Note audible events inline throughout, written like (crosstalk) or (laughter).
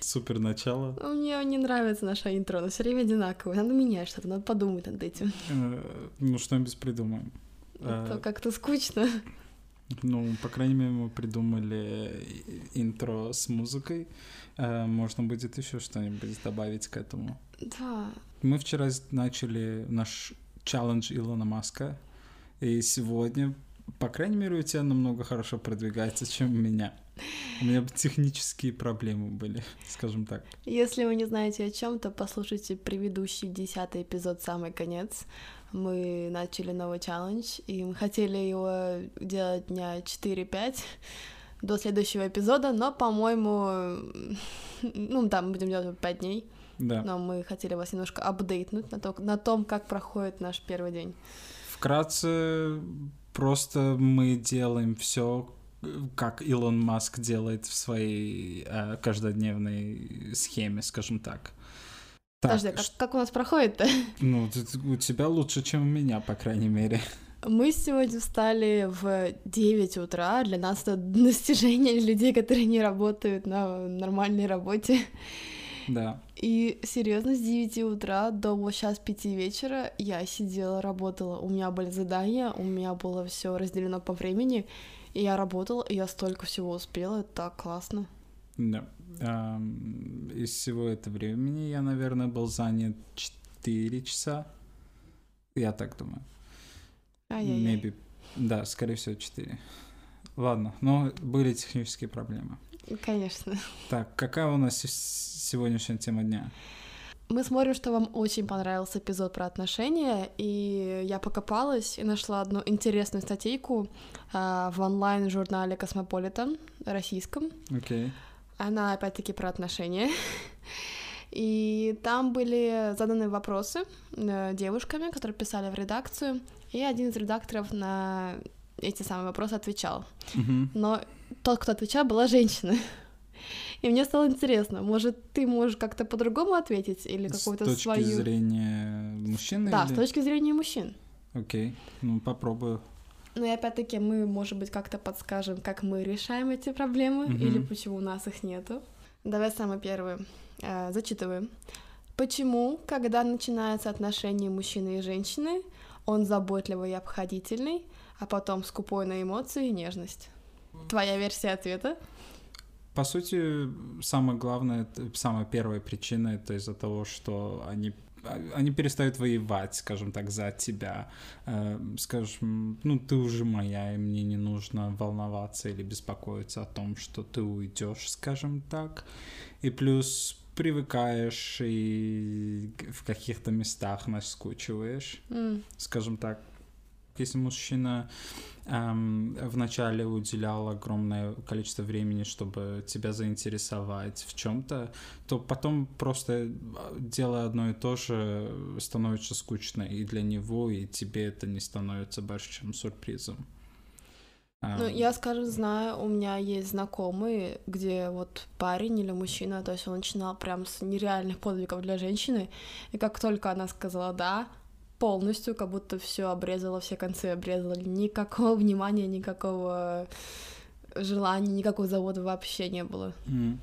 Супер начало. Мне не нравится наша интро, оно все время одинаковое. Надо менять что-то, надо подумать над этим. Э, Ну, что-нибудь придумаем. А то как-то скучно. Ну, по крайней мере, мы придумали интро с музыкой. Э, Можно будет еще что-нибудь добавить к этому. Да. Мы вчера начали наш челлендж Илона Маска, и сегодня, по крайней мере, у тебя намного хорошо продвигается, чем у меня. У меня технические проблемы были, скажем так. Если вы не знаете о чем, то послушайте предыдущий десятый эпизод «Самый конец». Мы начали новый челлендж, и мы хотели его делать дня 4-5 (laughs) до следующего эпизода, но, по-моему, (laughs) ну, там мы будем делать 5 дней, Да. но мы хотели вас немножко апдейтнуть на, то, на том, как проходит наш первый день. Вкратце, просто мы делаем все, как Илон Маск делает в своей э, каждодневной схеме, скажем так. Так, Подожди, а как, как у нас проходит-то? (laughs) ну, у тебя лучше, чем у меня, по крайней мере. Мы сегодня встали в 9 утра. Для нас это (laughs) достижение людей, которые не работают на нормальной работе. Да. И серьезно, с 9 утра до вот сейчас 5 вечера я сидела, работала. У меня были задания, у меня было все разделено по времени. И я работала, и я столько всего успела. Это так классно. Да. Из всего этого времени я, наверное, был занят 4 часа. Я так думаю. Ай-яй-яй. Maybe. Да, скорее всего, 4. Ладно, но были технические проблемы. Конечно. Так, какая у нас сегодняшняя тема дня? Мы смотрим, что вам очень понравился эпизод про отношения, и я покопалась и нашла одну интересную статейку а, в онлайн-журнале Космополитен российском. Окей. Она опять-таки про отношения. И там были заданы вопросы э, девушками, которые писали в редакцию, и один из редакторов на эти самые вопросы отвечал. Мгм. Но тот, кто отвечал, была женщина. И мне стало интересно, может, ты можешь как-то по-другому ответить или С какую-то точки свою... зрения мужчины? Да, или- с точки зрения мужчин. Окей, ну попробую. Ну и опять-таки мы, может быть, как-то подскажем, как мы решаем эти проблемы Мгм. или почему у нас их нету. Давай самый первый. Э, зачитываем. Почему, когда начинаются отношения мужчины и женщины, он заботливый и обходительный, а потом скупой на эмоции и нежность? Твоя версия ответа? По сути, самое главное, самая первая причина это из-за того, что они они перестают воевать, скажем так, за тебя. Э, скажем, ну ты уже моя, и мне не нужно волноваться или беспокоиться о том, что ты уйдешь, скажем так. И плюс привыкаешь и в каких-то местах наскучиваешь. М, скажем так, если мужчина эм, вначале уделял огромное количество времени, чтобы тебя заинтересовать в чем-то, то потом просто э, делая одно и то же становится скучно и для него, и тебе это не становится больше, чем сюрпризом. Ну, Эм, я, скажем, знаю, у меня есть знакомые, где вот парень или мужчина, то есть он начинал прям с нереальных подвигов для женщины, и как только она сказала «да», полностью, как будто все обрезала, все концы обрезала, никакого внимания, никакого желания, никакого завода вообще не было. М.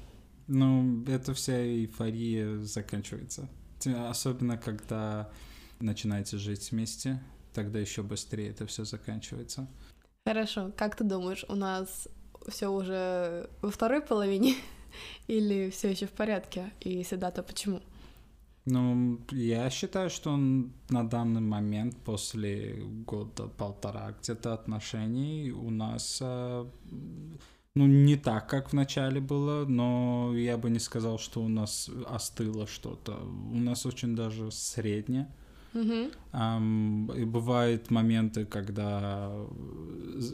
Ну, эта вся эйфория заканчивается. Особенно, когда начинаете жить вместе, тогда еще быстрее это все заканчивается. Хорошо, как ты думаешь, у нас все уже во второй половине (laughs) или все еще в порядке? И если да, то почему? Ну, я считаю, что он на данный момент, после года-полтора где-то отношений, у нас, а, ну, не так, как в начале было, но я бы не сказал, что у нас остыло что-то. У нас очень даже среднее. Ам, и бывают моменты, когда,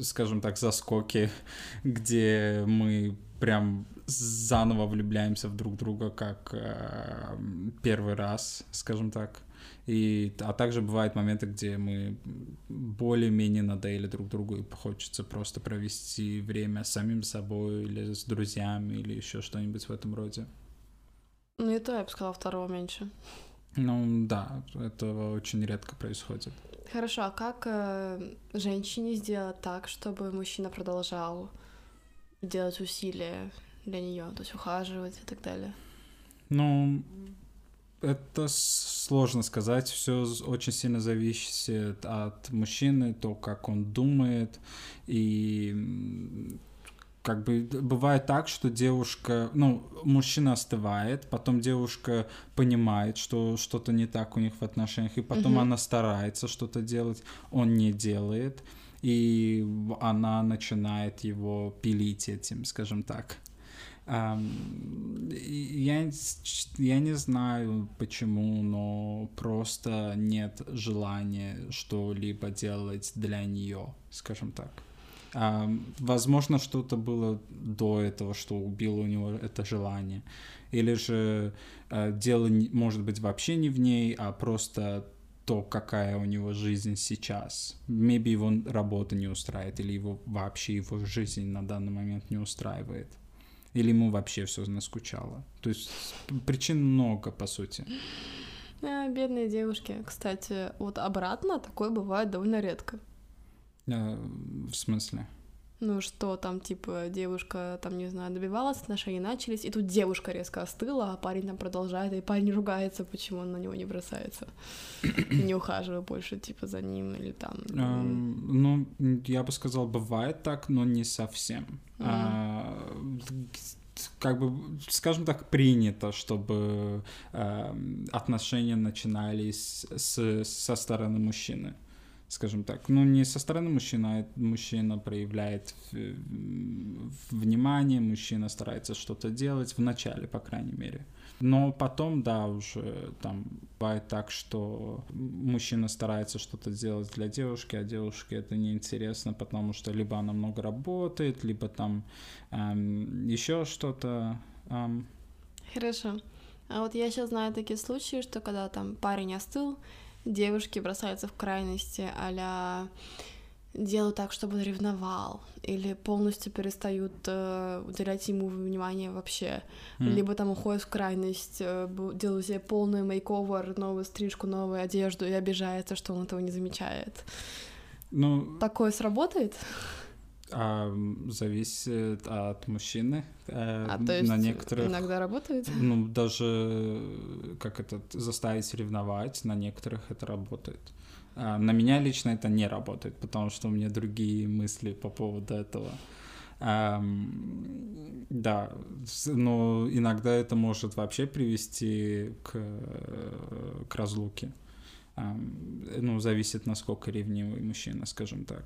скажем так, заскоки, (laughs) где мы прям заново влюбляемся в друг друга, как э, первый раз, скажем так. И, а также бывают моменты, где мы более-менее надоели друг другу и хочется просто провести время с самим собой или с друзьями или еще что-нибудь в этом роде. Ну, это я бы сказала второго меньше. Ну, да, этого очень редко происходит. Хорошо, а как э, женщине сделать так, чтобы мужчина продолжал делать усилия для нее, то есть ухаживать и так далее? Ну, это сложно сказать. Все очень сильно зависит от мужчины, то, как он думает. И как бы бывает так, что девушка, ну, мужчина остывает, потом девушка понимает, что что-то не так у них в отношениях, и потом mm-hmm. она старается что-то делать, он не делает, и она начинает его пилить этим, скажем так. Я, я не знаю почему, но просто нет желания что-либо делать для нее, скажем так. Возможно, что-то было до этого, что убило у него это желание. Или же э, дело может быть вообще не в ней, а просто то, какая у него жизнь сейчас. Maybe его работа не устраивает, или его вообще его жизнь на данный момент не устраивает. Или ему вообще все наскучало. То есть причин много, по сути. А, бедные девушки. Кстати, вот обратно такое бывает довольно редко. А, в смысле? Ну, что там, типа, девушка, там, не знаю, добивалась, отношения начались, и тут девушка резко остыла, а парень там продолжает, и парень ругается, почему он на него не бросается, (clears throat) не ухаживает больше, типа, за ним, или там... Ну, я бы сказал, бывает так, но не совсем. А, как бы, скажем так, принято, чтобы отношения начинались с, со стороны мужчины скажем так, ну не со стороны мужчины, а мужчина проявляет внимание, мужчина старается что-то делать в начале, по крайней мере. Но потом, да, уже там бывает так, что мужчина старается что-то сделать для девушки, а девушке это неинтересно, потому что либо она много работает, либо там эм, еще что-то. Эм. Хорошо. А вот я сейчас знаю такие случаи, что когда там парень остыл, девушки бросаются в крайности а делают так, чтобы он ревновал, или полностью перестают э, уделять ему внимание вообще, mm. либо там уходят в крайность, э, делают себе полный мейковер, новую стрижку, новую одежду и обижается, что он этого не замечает. Ну... Такое сработает? А, зависит от мужчины. Э, а то есть на некоторых, иногда работает? Ну, даже как это заставить ревновать, на некоторых это работает. А на меня лично это не работает, потому что у меня другие мысли по поводу этого. Um, да, но иногда это может вообще привести к, к разлуке. Um, ну, зависит, насколько ревнивый мужчина, скажем так.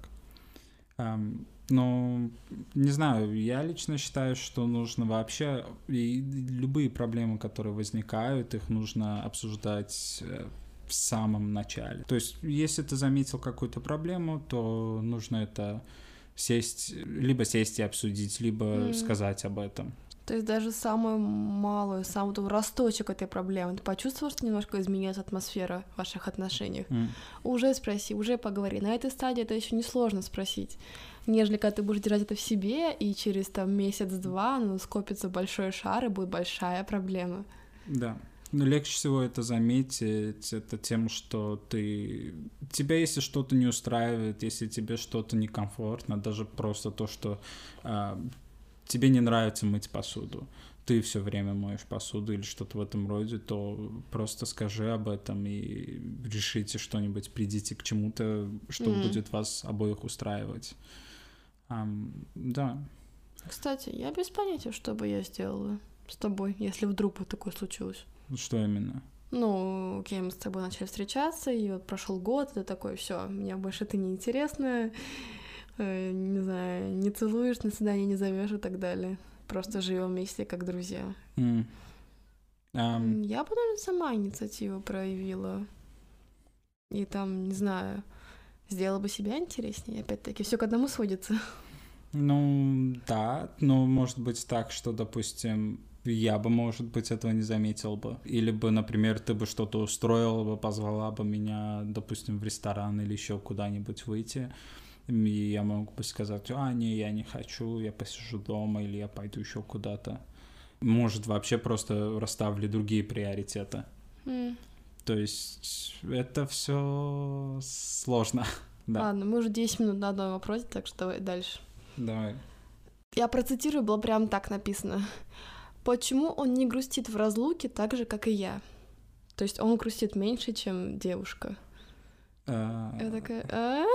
Um, ну, не знаю, я лично считаю, что нужно вообще и любые проблемы, которые возникают, их нужно обсуждать э, в самом начале. То есть, если ты заметил какую-то проблему, то нужно это сесть, либо сесть и обсудить, либо mm. сказать об этом. То есть даже самую малую, самый там росточек этой проблемы, ты почувствовал, что немножко изменилась атмосфера в ваших отношениях? Mm. Уже спроси, уже поговори. На этой стадии это еще несложно спросить нежели когда ты будешь держать это в себе, и через там месяц-два ну, скопится большой шар, и будет большая проблема. Да. Но легче всего это заметить, это тем, что ты... Тебя, если что-то не устраивает, если тебе что-то некомфортно, даже просто то, что э, тебе не нравится мыть посуду, ты все время моешь посуду или что-то в этом роде, то просто скажи об этом и решите что-нибудь, придите к чему-то, что mm. будет вас обоих устраивать. Um, да. Кстати, я без понятия, что бы я сделала с тобой, если вдруг бы такое случилось. Что именно? Ну, окей, мы с тобой начали встречаться, и вот прошел год, ты такой, все, меня больше ты не интересна, не знаю, не целуешь, на свидание не зовешь и так далее. Просто живем вместе как друзья. Mm. Um... Я бы, наверное, сама инициативу проявила. И там, не знаю, сделала бы себя интереснее. Опять-таки, все к одному сводится. Ну, да, но может быть так, что, допустим, я бы, может быть, этого не заметил бы. Или бы, например, ты бы что-то устроила бы, позвала бы меня, допустим, в ресторан или еще куда-нибудь выйти. И я мог бы сказать, а, не, я не хочу, я посижу дома, или я пойду еще куда-то. Может, вообще просто расставили другие приоритеты. М. То есть это все сложно. (laughs) Да, Ладно, мы уже 10 минут на одном вопросе, так что давай дальше. давай. Я процитирую, было прям так написано. Почему он не грустит в разлуке так же, как и я? То есть он грустит меньше, чем девушка. А, Я такая, а?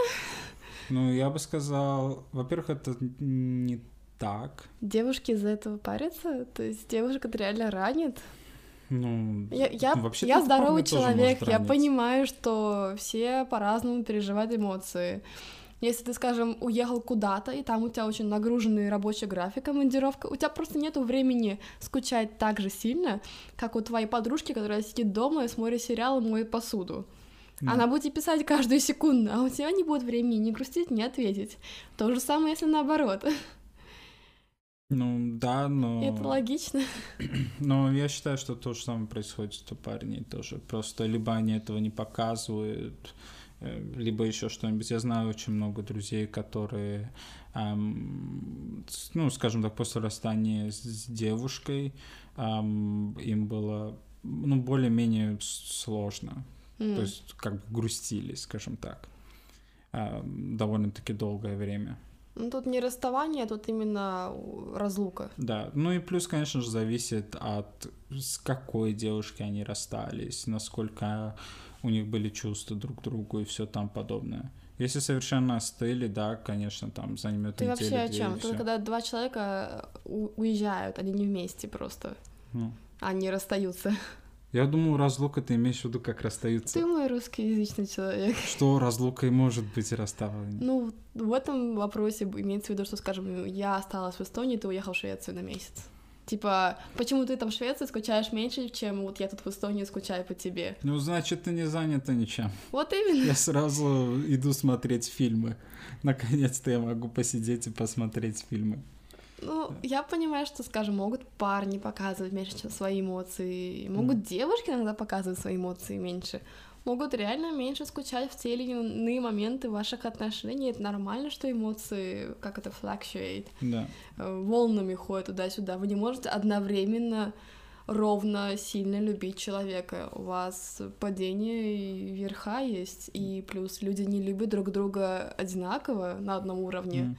Ну, я бы сказал, во-первых, это не так. Девушки из-за этого парятся? То есть девушка реально ранит? Ну, Я, я, ну, я здоровый человек, я понимаю, что все по-разному переживают эмоции. Если ты, скажем, уехал куда-то, и там у тебя очень нагруженный рабочий график, командировка, у тебя просто нету времени скучать так же сильно, как у твоей подружки, которая сидит дома и смотрит сериал и моет посуду. Она будет писать каждую секунду, а у тебя не будет времени ни грустить, ни ответить. То же самое, если наоборот. Ну, да, но... Это логично. Но я считаю, что то же самое происходит у парней тоже. Просто либо они этого не показывают, э, либо еще что-нибудь. Я знаю очень много друзей, которые, с- ну, скажем так, после расстания с, девушкой ам, им было, ну, более-менее сложно. М. То есть как бы грустили, скажем так, ам, довольно-таки долгое время. Ну, тут не расставание, тут именно разлука. Да, ну и плюс, конечно же, зависит от с какой девушкой они расстались, насколько у них были чувства друг к другу и все там подобное. Если совершенно остыли, да, конечно, там займет Ты вообще о чем? всё. когда два человека э, уезжают, они не вместе просто, Ну, они расстаются. Я думаю, разлука ты имеешь в виду, как расстаются. Ты мой русскоязычный человек. (laughs) Что разлука и может быть расставание. Ну, в этом вопросе имеется в виду, что, скажем, я осталась в Эстонии, ты уехал в Швецию на месяц. Типа, почему ты там в Швеции скучаешь меньше, чем вот я тут в Эстонии скучаю по тебе? Ну, значит, ты не занята ничем. Вот (laughs) именно. Я сразу иду смотреть фильмы. Наконец-то я могу посидеть и посмотреть фильмы. Ну, я понимаю, что, скажем, могут парни показывать меньше чем свои эмоции, могут девушки иногда показывать свои эмоции меньше, могут реально меньше скучать в те или иные моменты ваших отношений. Это нормально, что эмоции, как это, fluctuate, Да. э, волнами ходят туда-сюда. Вы не можете одновременно ровно сильно любить человека. У вас падение и верха есть, и плюс люди не любят друг друга одинаково на одном уровне. М.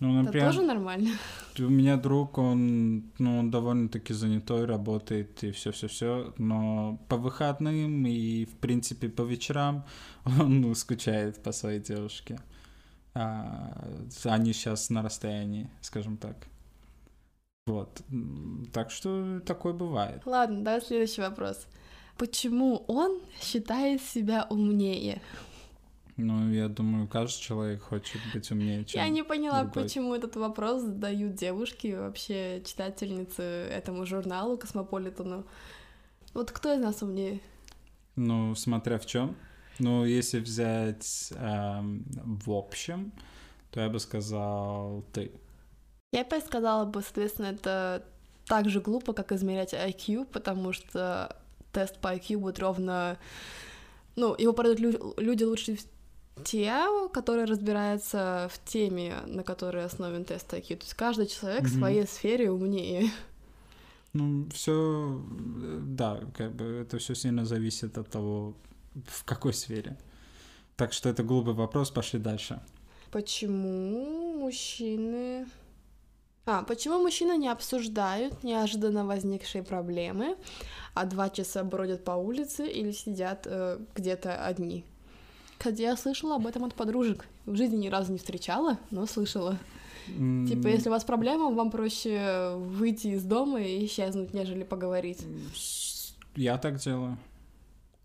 Ну, Это например, тоже нормально. У меня друг, он, ну, он довольно-таки занятой, работает и все, все, все, но по выходным и, в принципе, по вечерам (laughs) он ну, скучает по своей девушке. А, они сейчас на расстоянии, скажем так. Вот. Так что такое бывает. Ладно, давай следующий вопрос. Почему он считает себя умнее? Ну, я думаю, каждый человек хочет быть умнее, чем... Я не поняла, другой. почему этот вопрос задают девушки, вообще читательницы этому журналу Космополитену. Вот кто из нас умнее? Ну, смотря в чем. Ну, если взять эм, в общем, то я бы сказал ты. Я опять сказала бы, соответственно, это так же глупо, как измерять IQ, потому что тест по IQ будет ровно... Ну, его лю- люди лучше те, которые разбираются в теме, на которой основан тест IQ. То есть каждый человек в Мгм. своей сфере умнее. Ну, все, да, как бы это все сильно зависит от того, в какой сфере. Так что это глупый вопрос, пошли дальше. Почему мужчины... А, почему мужчины не обсуждают неожиданно возникшие проблемы, а два часа бродят по улице или сидят э, где-то одни? Хотя я слышала об этом от подружек. В жизни ни разу не встречала, но слышала. Типа, если у вас проблема, вам проще выйти из дома и исчезнуть, нежели поговорить. Я так делаю.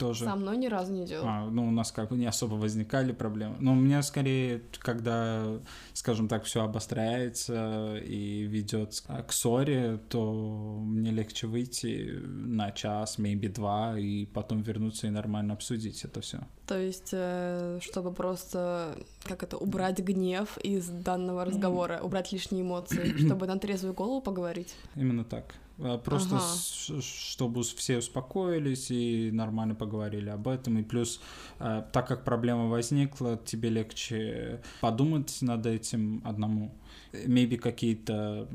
Тоже. Со мной ни разу не делала. А, ну, у нас как бы не особо возникали проблемы. Но у меня скорее, когда, скажем так, все обостряется и ведет к ссоре, то мне легче выйти на час, maybe два, и потом вернуться и нормально обсудить это все. То есть, э, чтобы просто, как это, убрать гнев из данного разговора, убрать лишние эмоции, (clears throat) чтобы на трезвую голову поговорить. Именно так. А Просто Ага. с- чтобы все успокоились и нормально поговорили об этом. И плюс, э, так как проблема возникла, тебе легче подумать над этим одному. Maybe какие-то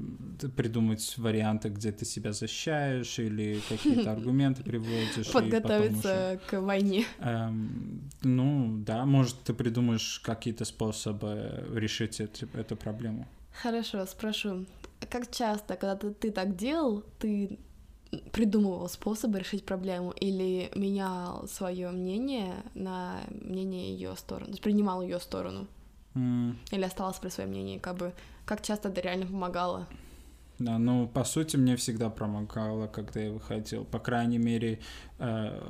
придумать варианты, где ты себя защищаешь, или какие-то (laughs) аргументы приводишь. уже- Подготовиться к войне. Эм, ну, да, может, ты придумаешь какие-то способы решить эти- эту проблему. Хорошо, спрошу. Как часто, когда ты, ты так делал, ты придумывал способы решить проблему или менял свое мнение на мнение ее сторону, то есть принимал ее сторону, М, или оставался при своем мнении, как бы как часто это реально помогало? Да, ну, по сути, мне всегда промокало, когда я выходил. По крайней мере, э,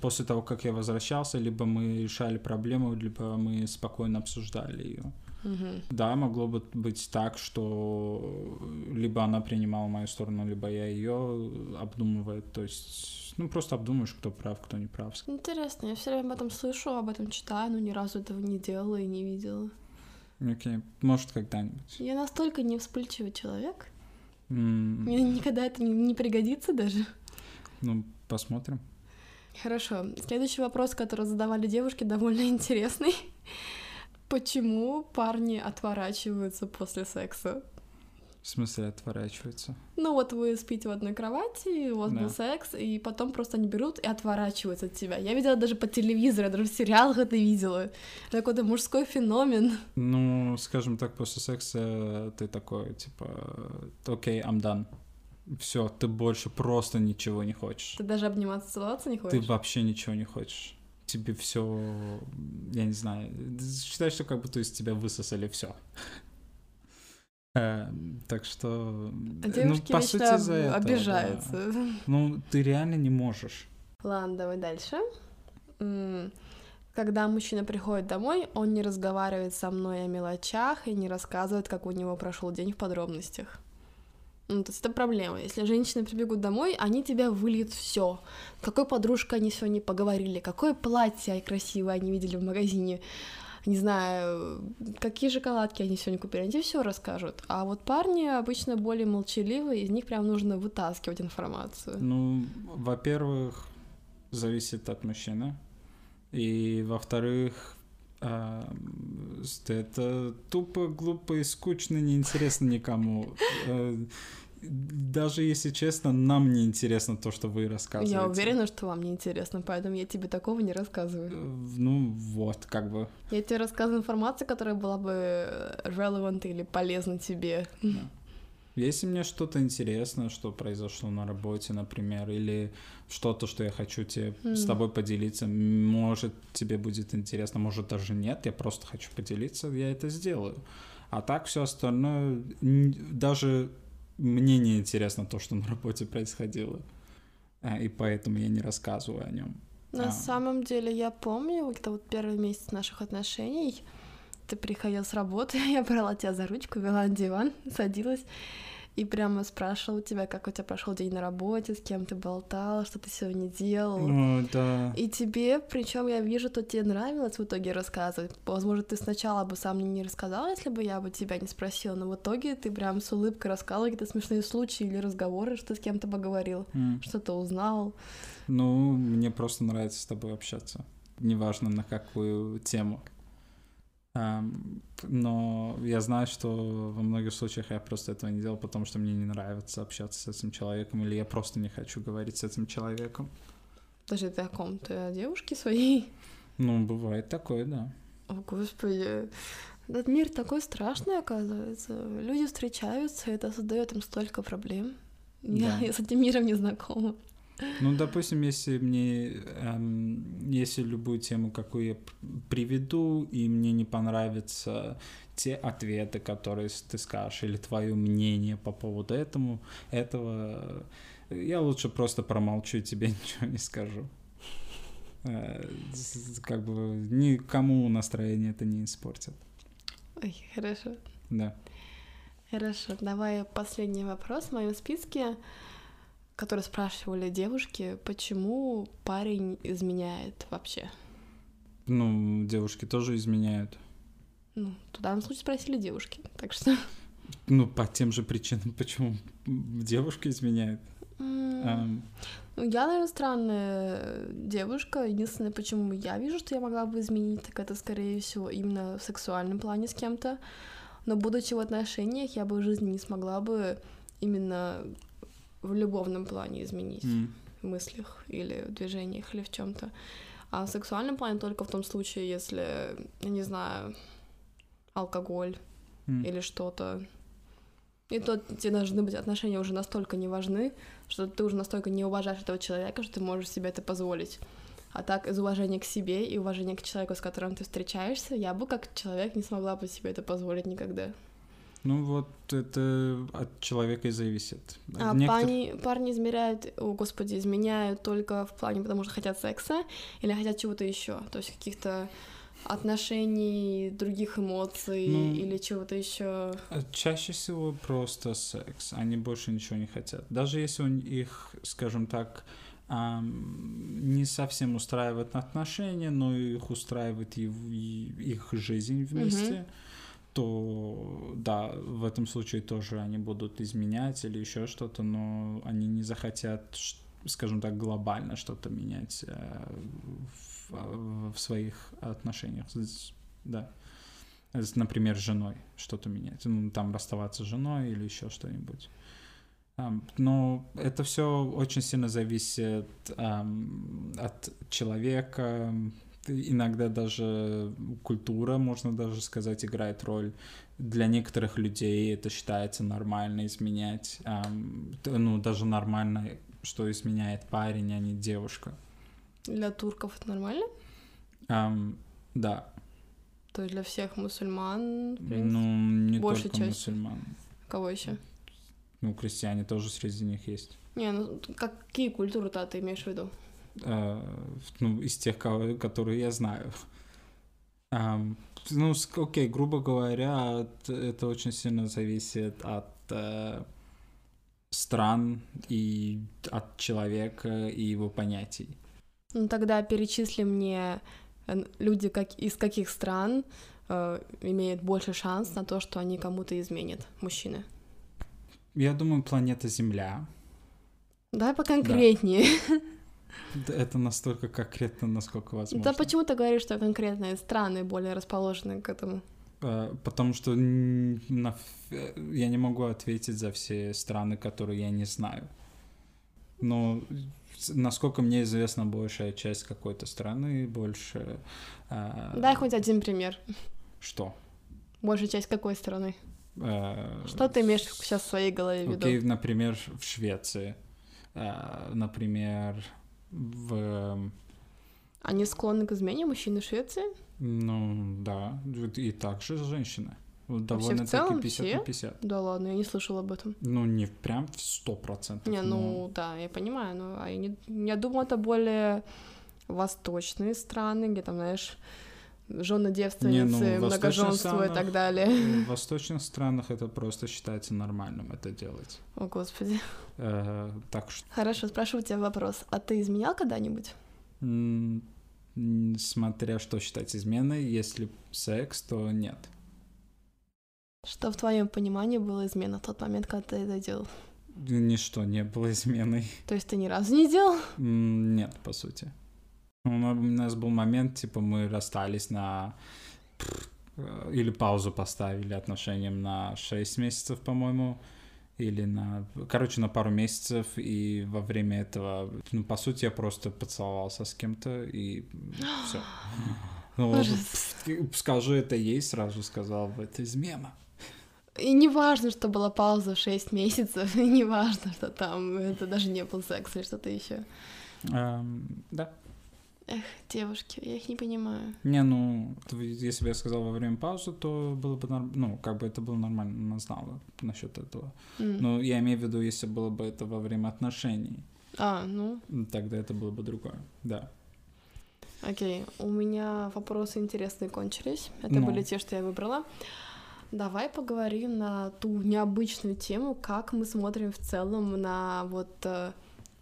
после того, как я возвращался, либо мы решали проблему, либо мы спокойно обсуждали ее. Мгм. Да, могло бы быть так, что либо она принимала мою сторону, либо я ее обдумывает. То есть, ну, просто обдумаешь, кто прав, кто не прав. Интересно, я все время об этом слышу, об этом читаю, но ни разу этого не делала и не видела. Окей, может, когда-нибудь. Я настолько не вспыльчивый человек, М, мне никогда это не, не пригодится даже. Ну, посмотрим. Хорошо. Следующий вопрос, который задавали девушки, довольно интересный. Почему парни отворачиваются после секса? В смысле, отворачивается. Ну вот вы спите в одной кровати, у вас Да. был секс, и потом просто они берут и отворачиваются от тебя. Я видела даже по телевизору, я даже в сериалах это видела. Это какой-то мужской феномен. Ну, скажем так, после секса ты такой, типа, окей, I'm done. Все, ты больше просто ничего не хочешь. Ты даже обниматься, целоваться не Ты хочешь? вообще ничего не хочешь. Тебе все, я не знаю, считай, что как будто из тебя высосали все. Так что, А ну, по сути, этого, да. обижаются. Ну, ты реально не можешь. Ладно, давай дальше. Когда мужчина приходит домой, он не разговаривает со мной о мелочах и не рассказывает, как у него прошел день в подробностях. Ну, то есть это проблема. Если женщины прибегут домой, они тебя выльют все. Какой подружкой они сегодня поговорили, какое платье красивое они видели в магазине, не знаю, какие шоколадки они сегодня купили, они тебе все расскажут. А вот парни обычно более молчаливые, из них прям нужно вытаскивать информацию. Ну, во-первых, зависит от мужчины. И во-вторых, а, это тупо, глупо и скучно, неинтересно никому. Э, Даже если честно, нам не интересно то, что вы рассказываете. Я уверена, что вам не интересно, поэтому я тебе такого не Э, рассказываю. Ну вот, как бы. Я тебе рассказываю информацию, которая была бы э, relevant или полезна тебе. да. Если мне что-то интересно, что произошло на работе, например, или что-то, что я хочу тебе с Мгм. тобой поделиться, может, тебе будет интересно, может, даже нет, я просто хочу поделиться, я это сделаю. А так все остальное, даже мне не интересно то, что на работе происходило. А, И поэтому я не рассказываю о нем. На А. самом деле, я помню, это вот первый месяц наших отношений, ты приходил с работы, (laughs) я брала тебя за ручку, вела на диван, (laughs) садилась и прямо спрашивала у тебя, как у тебя прошел день на работе, с кем ты болтал, что ты сегодня делал. Ну, да. И тебе, причем я вижу, что тебе нравилось в итоге рассказывать. Возможно, ты сначала бы сам мне не рассказал, если бы я бы тебя не спросила, но в итоге ты прям с улыбкой рассказывал какие-то смешные случаи или разговоры, что с кем-то поговорил, М. что-то узнал. Ну, мне просто нравится с тобой общаться. Неважно на какую тему. Но я знаю, что во многих случаях я просто этого не делал, потому что мне не нравится общаться с этим человеком, или я просто не хочу говорить с этим человеком. Даже ты о ком? Ты о девушке своей? Ну, бывает такое, да. О, господи. Этот мир такой страшный, оказывается. Люди встречаются, и это создает им столько проблем. Я, Да. я с этим миром не знакома. Ну, допустим, если мне, эм, если любую тему, какую я приведу, и мне не понравятся те ответы, которые ты скажешь, или твое мнение по поводу этому, этого, я лучше просто промолчу и тебе (laughs) ничего не скажу. Э, Как бы никому настроение это не испортит. Ой, хорошо. Да. Хорошо, давай последний вопрос в моем списке, который спрашивали девушки, почему парень изменяет вообще? Ну, девушки тоже изменяют. Ну, в данном случае спросили девушки, так что... Ну, по тем же причинам, почему девушка изменяет. Mm. Ну, я, наверное, странная девушка. Единственное, почему я вижу, что я могла бы изменить, так это, скорее всего, именно в сексуальном плане с кем-то. Но будучи в отношениях, я бы в жизни не смогла бы именно в любовном плане изменить mm. в мыслях или в движениях или в чем-то. А в сексуальном плане только в том случае, если, я не знаю, алкоголь mm. или что-то. И то тебе должны быть отношения уже настолько не важны, что ты уже настолько не уважаешь этого человека, что ты можешь себе это позволить. А так, из уважения к себе и уважения к человеку, с которым ты встречаешься, я бы как человек не смогла бы себе это позволить никогда. Ну вот это от человека и зависит. А Некотор... парни, парни измеряют, о господи, изменяют только в плане, потому что хотят секса или хотят чего-то еще, то есть каких-то отношений, других эмоций ну, или чего-то еще? А чаще всего просто секс. Они больше ничего не хотят. Даже если у них, скажем так, не совсем устраивает отношения, но их устраивает и, и их жизнь вместе, mm-hmm. То да, в этом случае тоже они будут изменять или еще что-то, но они не захотят, скажем так, глобально что-то менять э, в, в своих отношениях, да. Например, с женой что-то менять, ну, там расставаться с женой или еще что-нибудь. Но это все очень сильно зависит от человека. Иногда даже культура, можно даже сказать, играет роль. Для некоторых людей это считается нормально изменять. Ну, даже нормально, что изменяет парень, а не девушка. Для турков это нормально? Um, да. То есть для всех мусульман, в принципе, ну, не большая только часть. мусульман. Кого еще? Ну, крестьяне тоже среди них есть. Не, ну какие культуры-то ты имеешь в виду? Uh, ну, из тех, которые я знаю. Ну, окей, грубо говоря, это очень сильно зависит от uh, стран и от человека и его понятий. Ну тогда перечисли мне э, люди как, из каких стран э, имеют больше шанс на то, что они кому-то изменят, мужчины. Я думаю, планета Земля. Давай поконкретнее. Да. (laughs) Это настолько конкретно, насколько возможно. Да почему ты говоришь, что конкретные страны более расположены к этому? Э, потому что на... я не могу ответить за все страны, которые я не знаю. Но насколько мне известно, большая часть какой-то страны, больше... Э, Дай хоть один пример. Что? Большая часть какой страны? Э, Что ты имеешь сейчас в своей голове в виду? Окей, например, в Швеции. Например, в... Они склонны к измене мужчины Швеции? Ну, да. И также женщины. Довольно-таки 50 на 50. Да ладно, я не слышала об этом. Ну, не прям в сто процентов. Не, ну но... да, я понимаю, но а я, не... я думаю, это более восточные страны, где там, знаешь, жены девственницы, не, ну, многоженство и так далее. В (laughs) восточных странах это просто считается нормальным это делать. О, Господи. Э, так что... Хорошо, спрашиваю тебя вопрос. А ты изменял когда-нибудь? Смотря что считать изменой, если секс, то нет. Что в твоем понимании было измена в тот момент, когда ты это делал? Ничто не было изменой. То есть ты ни разу не делал? Нет, по сути. У нас был момент, типа, мы расстались на... Э, или паузу поставили отношениям на 6 месяцев, по-моему. Или на... Короче, на пару месяцев. И во время этого, ну, по сути, я просто поцеловался с кем-то, и (gasps) все. Ну, скажу это ей, сразу сказал, это измена. И не важно, что была пауза 6 месяцев, (laughs) и не важно, что там это даже не был секс или что-то еще. Um, да. Эх, девушки, я их не понимаю. Не, ну, если бы я сказал во время паузы, то было бы нормально, ну, как бы это было нормально, она знала насчет этого. Mm. Но я имею в виду, если было бы это во время отношений. А, ну. Тогда это было бы другое, да. Окей, у меня вопросы интересные кончились. Это ну. были те, что я выбрала. Давай поговорим на ту необычную тему, как мы смотрим в целом на вот э,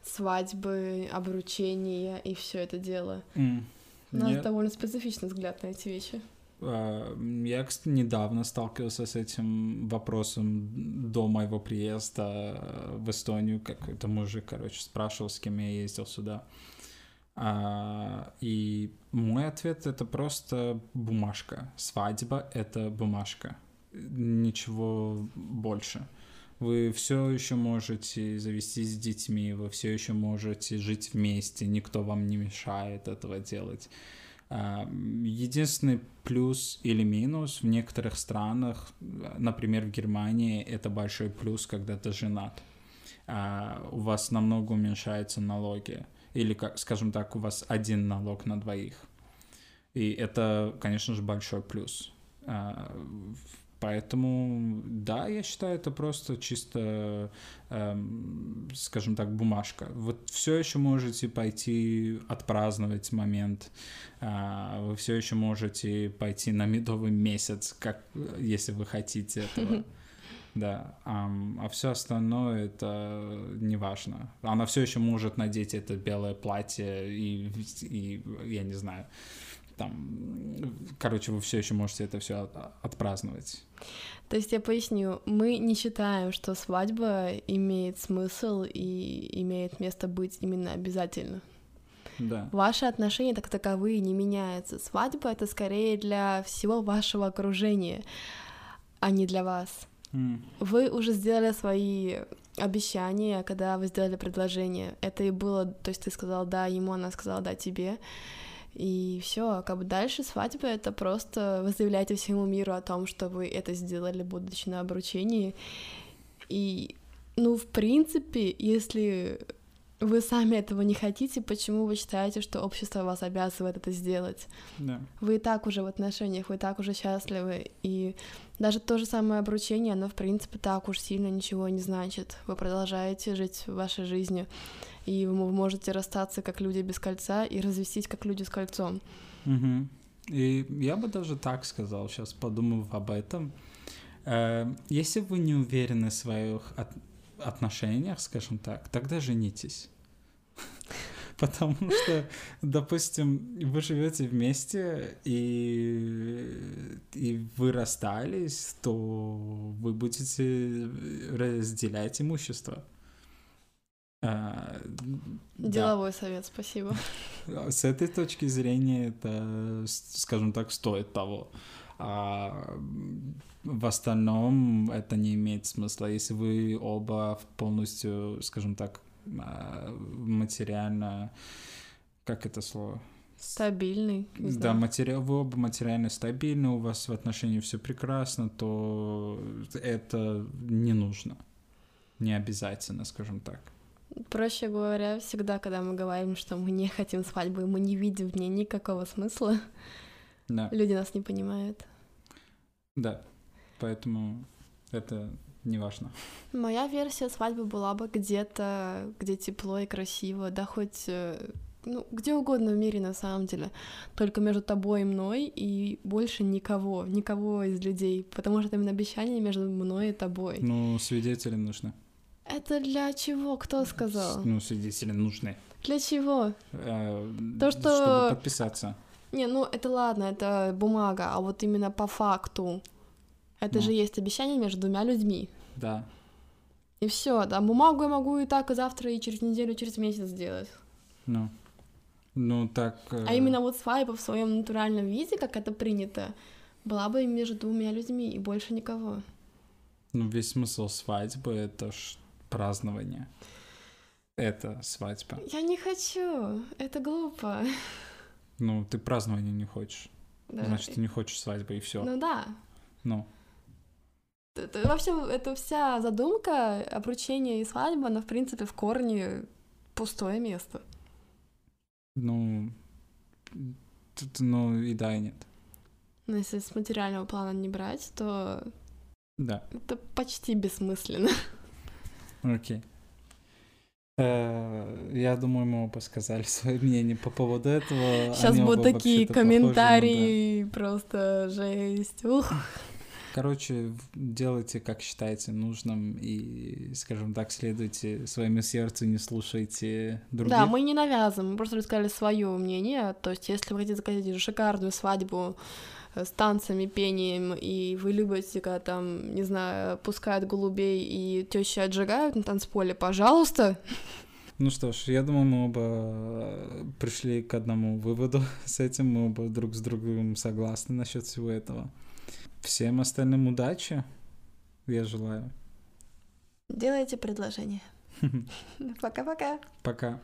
свадьбы, обручения и все это дело. Mm. У нас Нет. довольно специфичный взгляд на эти вещи. А, я, кстати, недавно сталкивался с этим вопросом до моего приезда в Эстонию. Какой-то мужик, короче, спрашивал, с кем я ездил сюда. А, и мой ответ это просто бумажка. Свадьба это бумажка. Ничего больше. Вы все еще можете завестись с детьми, вы все еще можете жить вместе, никто вам не мешает этого делать. А, единственный плюс или минус в некоторых странах, например, в Германии, это большой плюс, когда ты женат. А, у вас намного уменьшаются налоги или, скажем так, у вас один налог на двоих. И это, конечно же, большой плюс. Поэтому, да, я считаю, это просто чисто, эм, скажем так, бумажка. Вот все еще можете пойти отпраздновать момент, э, вы все еще можете пойти на медовый месяц, как если вы хотите этого. (laughs) Да, а, а все остальное это не важно. Она все еще может надеть это белое платье и, и я не знаю, там, короче, вы все еще можете это все отпраздновать. То есть я поясню, мы не считаем, что свадьба имеет смысл и имеет место быть именно обязательно. Да. Ваши отношения так таковые не меняются. Свадьба это скорее для всего вашего окружения, а не для вас. Вы уже сделали свои обещания, когда вы сделали предложение. Это и было, то есть ты сказал да ему, она сказала да тебе. И все, как бы дальше свадьба это просто вы заявляете всему миру о том, что вы это сделали, будучи на обручении. И, ну, в принципе, если вы сами этого не хотите, почему вы считаете, что общество вас обязывает это сделать? Да. Вы и так уже в отношениях, вы и так уже счастливы, и даже то же самое обручение, оно, в принципе, так уж сильно ничего не значит. Вы продолжаете жить вашей жизнью, и вы можете расстаться как люди без кольца и развестись как люди с кольцом. Угу. И я бы даже так сказал, сейчас подумав об этом. Э, если вы не уверены в своих от отношениях, скажем так, тогда женитесь. (laughs) Потому что, допустим, вы живете вместе и, и вы расстались, то вы будете разделять имущество. А, Деловой да. совет, спасибо. С этой точки зрения это, скажем так, стоит того. А в остальном это не имеет смысла, если вы оба полностью, скажем так, материально, как это слово? Стабильный. Да, материал, вы оба материально стабильны, у вас в отношении все прекрасно, то это не нужно. Не обязательно, скажем так. Проще говоря, всегда, когда мы говорим, что мы не хотим свадьбы, мы не видим в ней никакого смысла, да. люди нас не понимают. Да, поэтому это не важно. Моя версия свадьбы была бы где-то, где тепло и красиво, да хоть э, ну, где угодно в мире на самом деле, только между тобой и мной, и больше никого, никого из людей, потому что это именно обещание между мной и тобой. Ну, свидетели нужны. Это для чего? Кто сказал? Ну, свидетели нужны. Для чего? Э, То, что... Чтобы подписаться. Не, ну это ладно, это бумага, а вот именно по факту. Это ну. же есть обещание между двумя людьми. Да. И все, да, бумагу я могу и так, и завтра, и через неделю, и через месяц сделать. Ну. Ну, так... Э... А именно вот свайпа в своем натуральном виде, как это принято, была бы между двумя людьми и больше никого. Ну, весь смысл свадьбы — это ж празднование. Это свадьба. Я не хочу, это глупо. Ну, ты празднования не хочешь. Да. Значит, ты не хочешь свадьбы, и все. Ну да. Ну. Это, вообще, это вся задумка обручения и свадьба, она, в принципе, в корне пустое место. Ну, тут, ну и да, и нет. Но если с материального плана не брать, то да. это почти бессмысленно. Окей. Э, я думаю, мы оба сказали свое мнение по поводу этого. Сейчас будут такие комментарии, просто жесть. Ух. Короче, делайте, как считаете нужным, и, скажем так, следуйте своему сердцу, не слушайте других. Да, мы не навязываем, мы просто рассказали свое мнение. То есть, если вы хотите заказать шикарную свадьбу с танцами, пением, и вы любите, когда там, не знаю, пускают голубей и тещи отжигают на танцполе, пожалуйста. Ну что ж, я думаю, мы оба пришли к одному выводу (laughs) с этим, мы оба друг с другом согласны насчет всего этого. Всем остальным удачи, я желаю. Делайте предложение. (laughs) Пока-пока. Пока.